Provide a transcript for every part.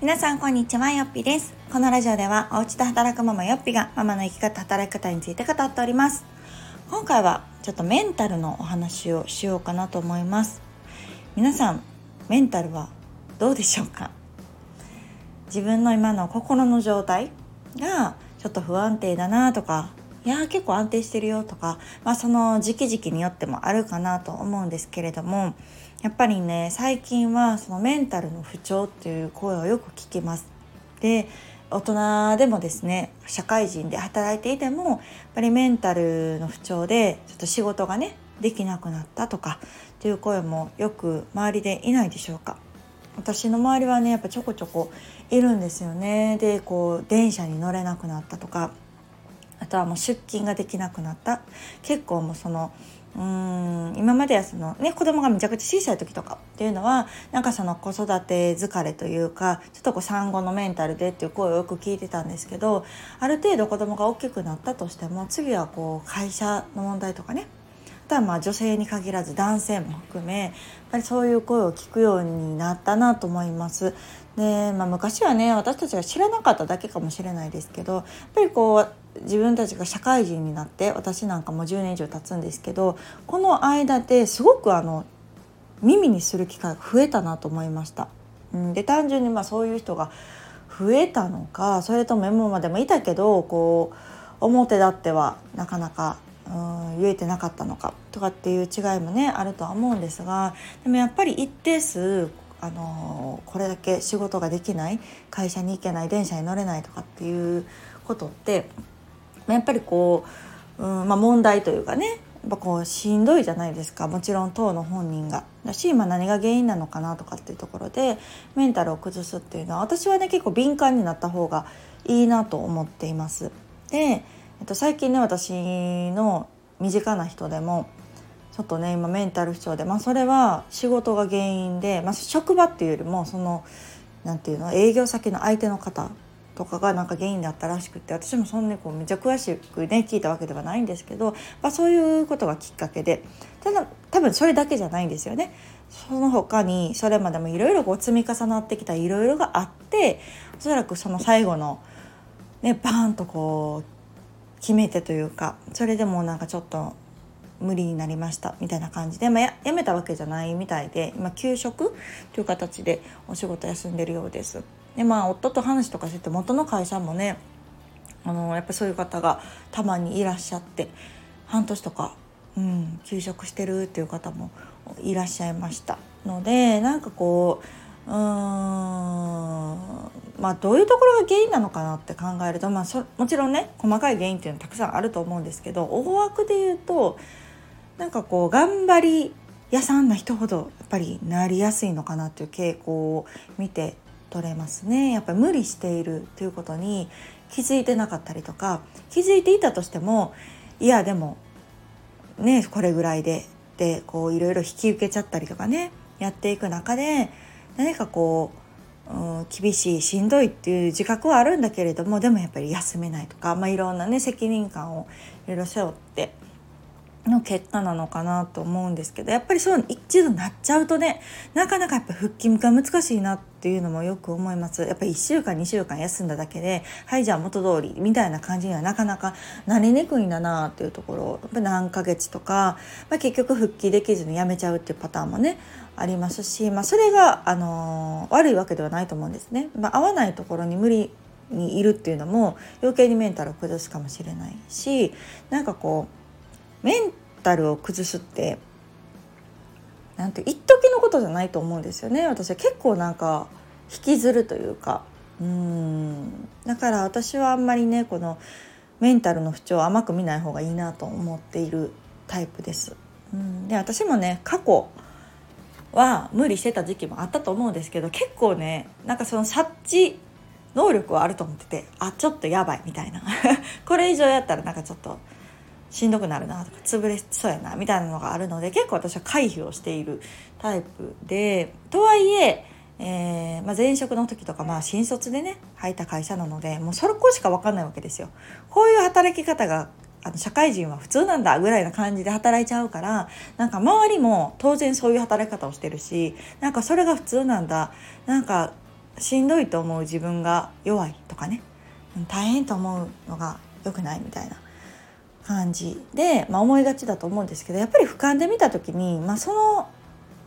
皆さんこんにちはよっぴです。このラジオではお家で働くママよっぴがママの生き方働き方について語っております。今回はちょっとメンタルのお話をしようかなと思います。皆さんメンタルはどうでしょうか？自分の今の心の状態がちょっと不安定だなとかいや結構安定してるよとか、まあ、その時期時期によってもあるかなと思うんですけれどもやっぱりね最近はそのメンタルの不調っていう声をよく聞きます。で大人でもですね社会人で働いていてもやっぱりメンタルの不調でちょっと仕事がねできなくなったとかっていう声もよく周りでいないでしょうか私の周りはねやっぱちょこちょこいるんですよねでこう電車に乗れなくなったとかとはもう出勤ができなくなった。結構もうそのうーん今まではその、ね、子供がめちゃくちゃ小さい時とかっていうのはなんかその子育て疲れというかちょっとこう産後のメンタルでっていう声をよく聞いてたんですけどある程度子供が大きくなったとしても次はこう会社の問題とかねあとはまあ女性に限らず男性も含めやっぱりそういう声を聞くようになったなと思います。で、まあ、昔はね私たちが知らなかっただけかもしれないですけどやっぱりこう自分たちが社会人になって私なんかも10年以上経つんですけどこの間ですごくあの耳にする機会が増えたなと思いました。うん、で単純にまあそういう人が増えたのかそれとも今までもいたけどこう表立ってはなかなかうん言えてなかったのかとかっていう違いもねあるとは思うんですがでもやっぱり一定数あのこれだけ仕事ができない会社に行けない電車に乗れないとかっていうことってやっぱりこう、うんまあ、問題というかねやっぱこうしんどいじゃないですかもちろん当の本人が。だし、ま、何が原因なのかなとかっていうところでメンタルを崩すっていうのは私はね結構敏感になった方がいいなと思っています。で、えっと、最近ね私の身近な人でもちょっとね今メンタル不調で、まあ、それは仕事が原因で、まあ、職場っていうよりもその何て言うの営業先の相手の方とかがなんか原因だったらしくて私もそんなにこうめちゃ詳しくね聞いたわけではないんですけど、まあ、そういうことがきっかけでただ多分それだけじゃないんですよね。その他にそれまでもいろいろ積み重なってきたいろいろがあっておそらくその最後のねバーンとこう決めてというかそれでもなんかちょっと無理になりましたみたいな感じで、まあ、ややめたわけじゃないみたいで今休職という形でお仕事休んでるようです。でまあ夫と話とかしてて元の会社もねあのやっぱそういう方がたまにいらっしゃって半年とか、うん、休職してるっていう方もいらっしゃいましたのでなんかこううーん。まあどういうところが原因なのかなって考えると、まあ、もちろんね細かい原因っていうのはたくさんあると思うんですけど大枠で言うとなんかこう頑張り屋さんな人ほどやっぱりなりやすいのかなっていう傾向を見て取れますね。やっぱり無理しているということに気づいてなかったりとか気づいていたとしてもいやでもねこれぐらいででこういろいろ引き受けちゃったりとかねやっていく中で何かこう、うん、厳しいしんどいっていう自覚はあるんだけれどもでもやっぱり休めないとか、まあ、いろんなね責任感をいろいろ背負っての結果なのかなと思うんですけどやっぱりそう一度なっちゃうとねなかなかやっぱ復帰が難しいなっていうのもよく思います。やっぱり1週間2週間休んだだけではいじゃあ元通りみたいな感じにはなかなかなりにくいんだなっていうところやっぱ何ヶ月とか、まあ、結局復帰できずに辞めちゃうっていうパターンもねありますし、まあ、それが、あの、悪いわけではないと思うんですね。まあ、合わないところに無理にいるっていうのも余計にメンタルを崩すかもしれないしなんかこうメンタルを崩すってなんて一時のことじゃないと思うんですよね私は結構なんか引きずるというかうんだから私はあんまりねこのメンタルの不調を甘く見ない方がいいなと思っているタイプです。うんで私もね過去は無理してた時期もあったと思うんですけど結構ねなんかその察知能力はあると思っててあちょっとやばいみたいな これ以上やったらなんかちょっとしんどくなるなとか潰れそうやなみたいなのがあるので結構私は回避をしているタイプでとはいええー、まあ、前職の時とか、まあ、新卒でね入った会社なのでもうそれこしか分かんないわけですよ。こういう働き方があの社会人は普通なんだぐらいな感じで働いちゃうからなんか周りも当然そういう働き方をしてるしなんかそれが普通なんだ。なんかしんどいと思う自分が弱いとかね。大変と思うのが良くないみたいな感じで、まあ、思いがちだと思うんですけどやっぱり俯瞰で見た時に、まあ、その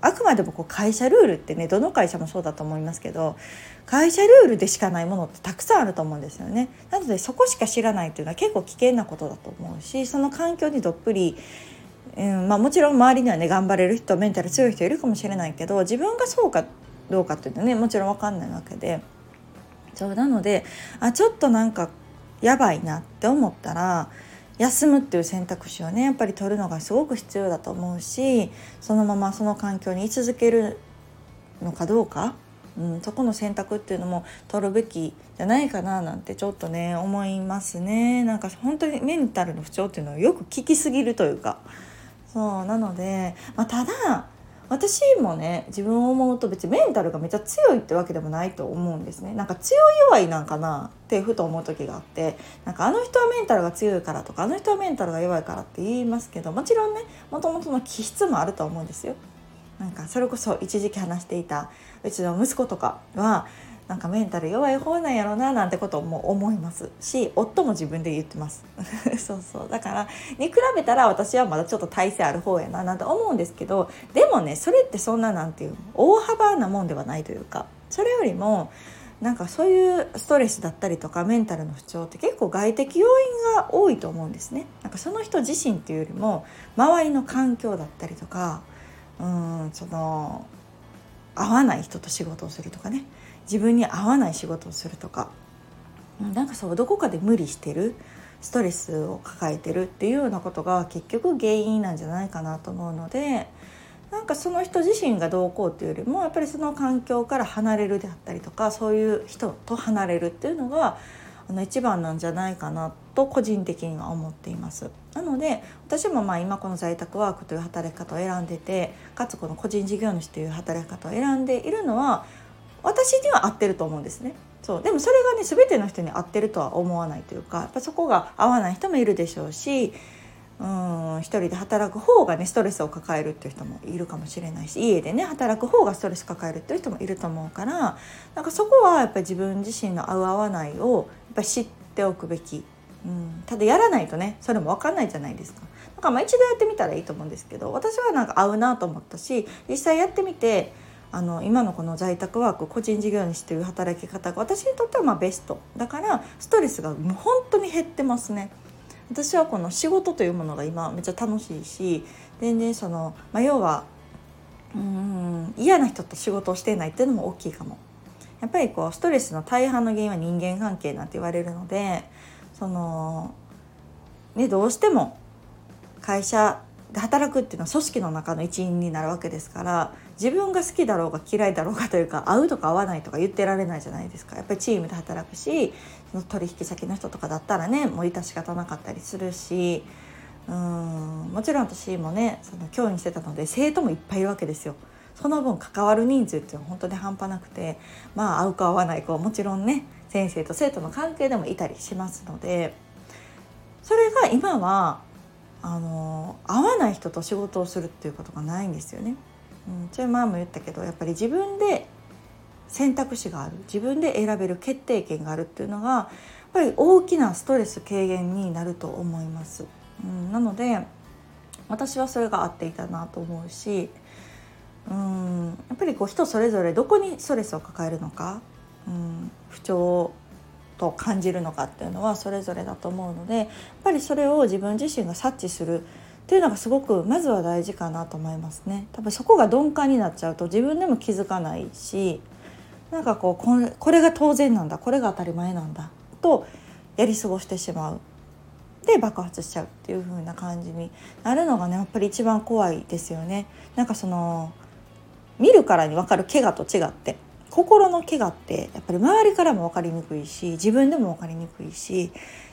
あくまでもこう会社ルールってねどの会社もそうだと思いますけど会社ルールでしかないものってたくさんあると思うんですよね。なのでそこしか知らないっていうのは結構危険なことだと思うしその環境にどっぷりうんまあ、もちろん周りにはね頑張れる人メンタル強い人いるかもしれないけど自分がそうかどうかっていうのはねもちろん分かんないわけでそうなのであちょっとなんかやばいなって思ったら休むっていう選択肢をねやっぱり取るのがすごく必要だと思うしそのままその環境に居続けるのかどうか、うん、そこの選択っていうのも取るべきじゃないかななんてちょっとね思いますね。なんか本当にメンタルの不調っていうのはよく聞きすぎるというか。そうなので、まあ、ただ私もね自分を思うと別にメンタルがめっちゃ強いってわけでもないと思うんですねなんか強い弱いなんかなってふと思う時があってなんかあの人はメンタルが強いからとかあの人はメンタルが弱いからって言いますけどもちろんねもともとの気質もあると思うんですよ。なんかそれこそ一時期話していたうちの息子とかはなんかメンタル弱い方なんやろうななんてことも思いますし夫も自分で言ってます。そうそう。だからに比べたら私はまだちょっと体勢ある方やななんて思うんですけどでもねそれってそんななんていう大幅なもんではないというかそれよりもなんかそういうストレスだったりとかメンタルの不調って結構外的要因が多いと思うんですね。なんかその人自身っていうよりも周りの環境だったりとかうんその合わない人と仕事をするとかね。自分に合わない仕事をするとかなんかそうどこかで無理してるストレスを抱えてるっていうようなことが結局原因なんじゃないかなと思うのでなんかその人自身がどうこうっていうよりもやっぱりその環境から離れるであったりとかそういう人と離れるっていうのがあの一番なんじゃないかなと個人的には思っています。なので私もまあ今この在宅ワークという働き方を選んでてかつこの個人事業主という働き方を選んでいるのは私には合ってると思うんですね。そうでもそれがね全ての人に合ってるとは思わないというかやっぱそこが合わない人もいるでしょうしうん一人で働く方がねストレスを抱えるっていう人もいるかもしれないし家でね働く方がストレス抱えるっていう人もいると思うからなんかそこはやっぱり自分自身の合う合わないをやっぱ知っておくべき、うん、ただやらないとねそれも分かんないじゃないですか。だからまあ一度やってみたらいいと思うんですけど私はなんか合うなと思ったし実際やってみてあの今のこの在宅ワーク個人事業主という働き方が私にとってはまあベストだからストレスがもう本当に減ってますね。私はこの仕事というものが今めっちゃ楽しいし全然その、まあ、要はうん嫌な人と仕事をしていないっていうのも大きいかも。やっぱりこうストレスの大半の原因は人間関係なんて言われるのでその、ね、どうしても会社で働くっていうのは組織の中の一員になるわけですから自分が好きだろうが嫌いだろうがというか合うとか合わないとか言ってられないじゃないですかやっぱりチームで働くしその取引先の人とかだったらねもう致し方なかったりするしうんもちろん私もねその教員してたので生徒もいっぱいいるわけですよ。その分関わる人数っていうのは本当に半端なくてまあ合うか合わない子はもちろんね先生と生徒の関係でもいたりしますのでそれが今はあの合わない人と仕事をするっていうことがないんですよね。うん、それ前も言ったけどやっぱり自分で選択肢がある自分で選べる決定権があるっていうのがやっぱり大きなストレス軽減になると思います。うん、なので私はそれが合っていたなと思うしうんやっぱりこう人それぞれどこにストレスを抱えるのか、うん、不調と感じるのかっていうのはそれぞれだと思うのでやっぱりそれを自分自身が察知するっていうのがすごくまずは大事かなと思いますね。多分そこが鈍感になっちゃうと自分でも気づかないしなんかこうこれが当然なんだこれが当たり前なんだとやり過ごしてしまうで爆発しちゃうっていう風な感じになるのがねやっぱり一番怖いですよね。なんかその見るからに分かる怪我と違って心の怪我ってやっぱり周りからも分かりにくいし自分でも分かりにくいし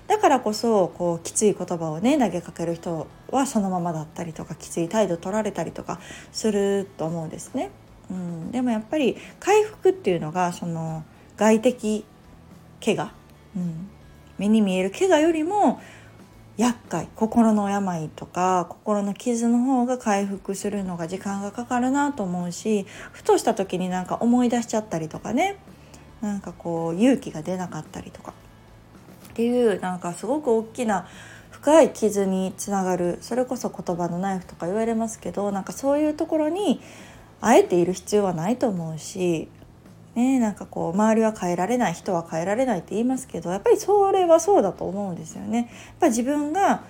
だからこそこうきつい言葉をね投げかける人はそのままだったりとかきつい態度取られたりとかすると思うんですね。うん、でもやっぱり回復っていうのがその外的怪我、うん、目に見える怪我よりも厄介心の病とか心の傷の方が回復するのが時間がかかるなと思うしふとした時になんか思い出しちゃったりとかね。なんかこう勇気が出なかったりとか。っていうなんかすごく大きな深い傷につながるそれこそ言葉のナイフとか言われますけどなんかそういうところにあえている必要はないと思うし、ね、なんかこう周りは変えられない人は変えられないって言いますけどやっぱりそれはそうだと思うんですよね。やっぱ自分が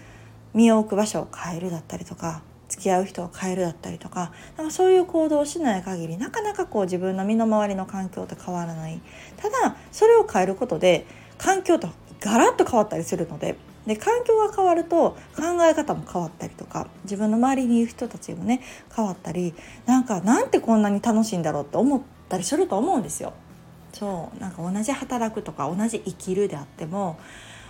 身を置く場所を変えるだったりとか付き合う人を変えるだったりとかなんかそういう行動をしない限りなかなかこう自分の身の回りの環境って変わらないただそれを変えることで環境とガラッと変わったりするのでで環境が変わると考え方も変わったりとか自分の周りにいる人たちもね変わったりなんかなんてこんなに楽しいんだろうって思ってたりすると思うんですよ。そうなんか同じ働くとか同じ生きるであっても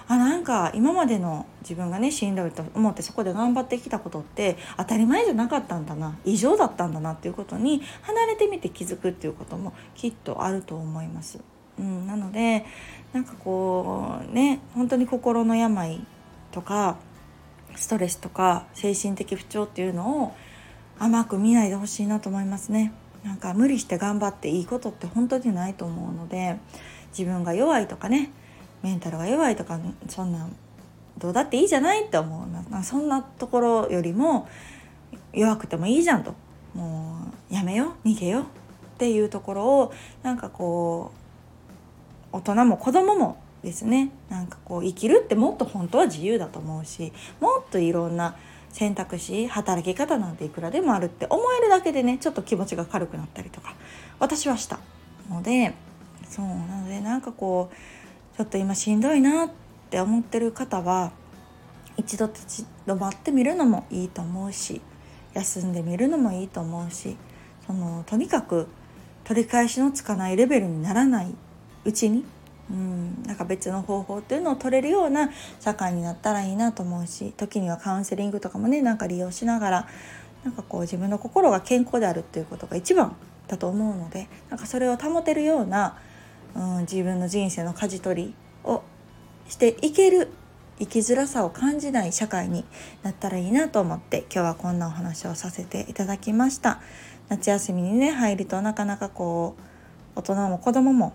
あなんか今までの自分がねしんどいと思ってそこで頑張ってきたことって当たり前じゃなかったんだな異常だったんだなっていうことに離れてみて気づくっていうこともきっとあると思います。うん、なのでなんかこうね本当に心の病とかストレスとか精神的不調っていうのを甘く見ないでほしいなと思いますね。なんか無理して頑張っていいことって本当にないと思うので自分が弱いとかねメンタルが弱いとかそんなどうだっていいじゃないって思うそんなところよりも弱くてもいいじゃんと。もうやめよ逃げよっていうところをなんかこう大人も子供もですねなんかこう生きるってもっと本当は自由だと思うしもっといろんな選択肢働き方なんていくらでもあるって思えるだけでねちょっと気持ちが軽くなったりとか私はしたのでそうなのでなんかこうちょっと今しんどいなって思ってる方は一度立ち止まってみるのもいいと思うし休んでみるのもいいと思うしそのとにかく取り返しのつかないレベルにならないうちにうん。なんか別の方法っていうのを取れるような社会になったらいいなと思うし時にはカウンセリングとかもねなんか利用しながらなんかこう自分の心が健康であるっていうことが一番だと思うのでなんかそれを保てるような、うん、自分の人生の舵取りをしていける生きづらさを感じない社会になったらいいなと思って今日はこんなお話をさせていただきました。夏休みにね入るとなかなかこう大人も子供も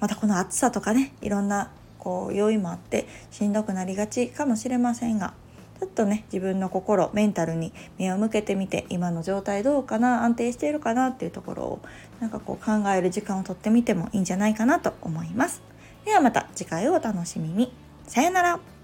またこの暑さとかねいろんなこう要因もあってしんどくなりがちかもしれませんがちょっとね自分の心メンタルに目を向けてみて今の状態どうかな安定しているかなっていうところをなんかこう考える時間をとってみてもいいんじゃないかなと思います。ではまた次回をお楽しみに。さよなら。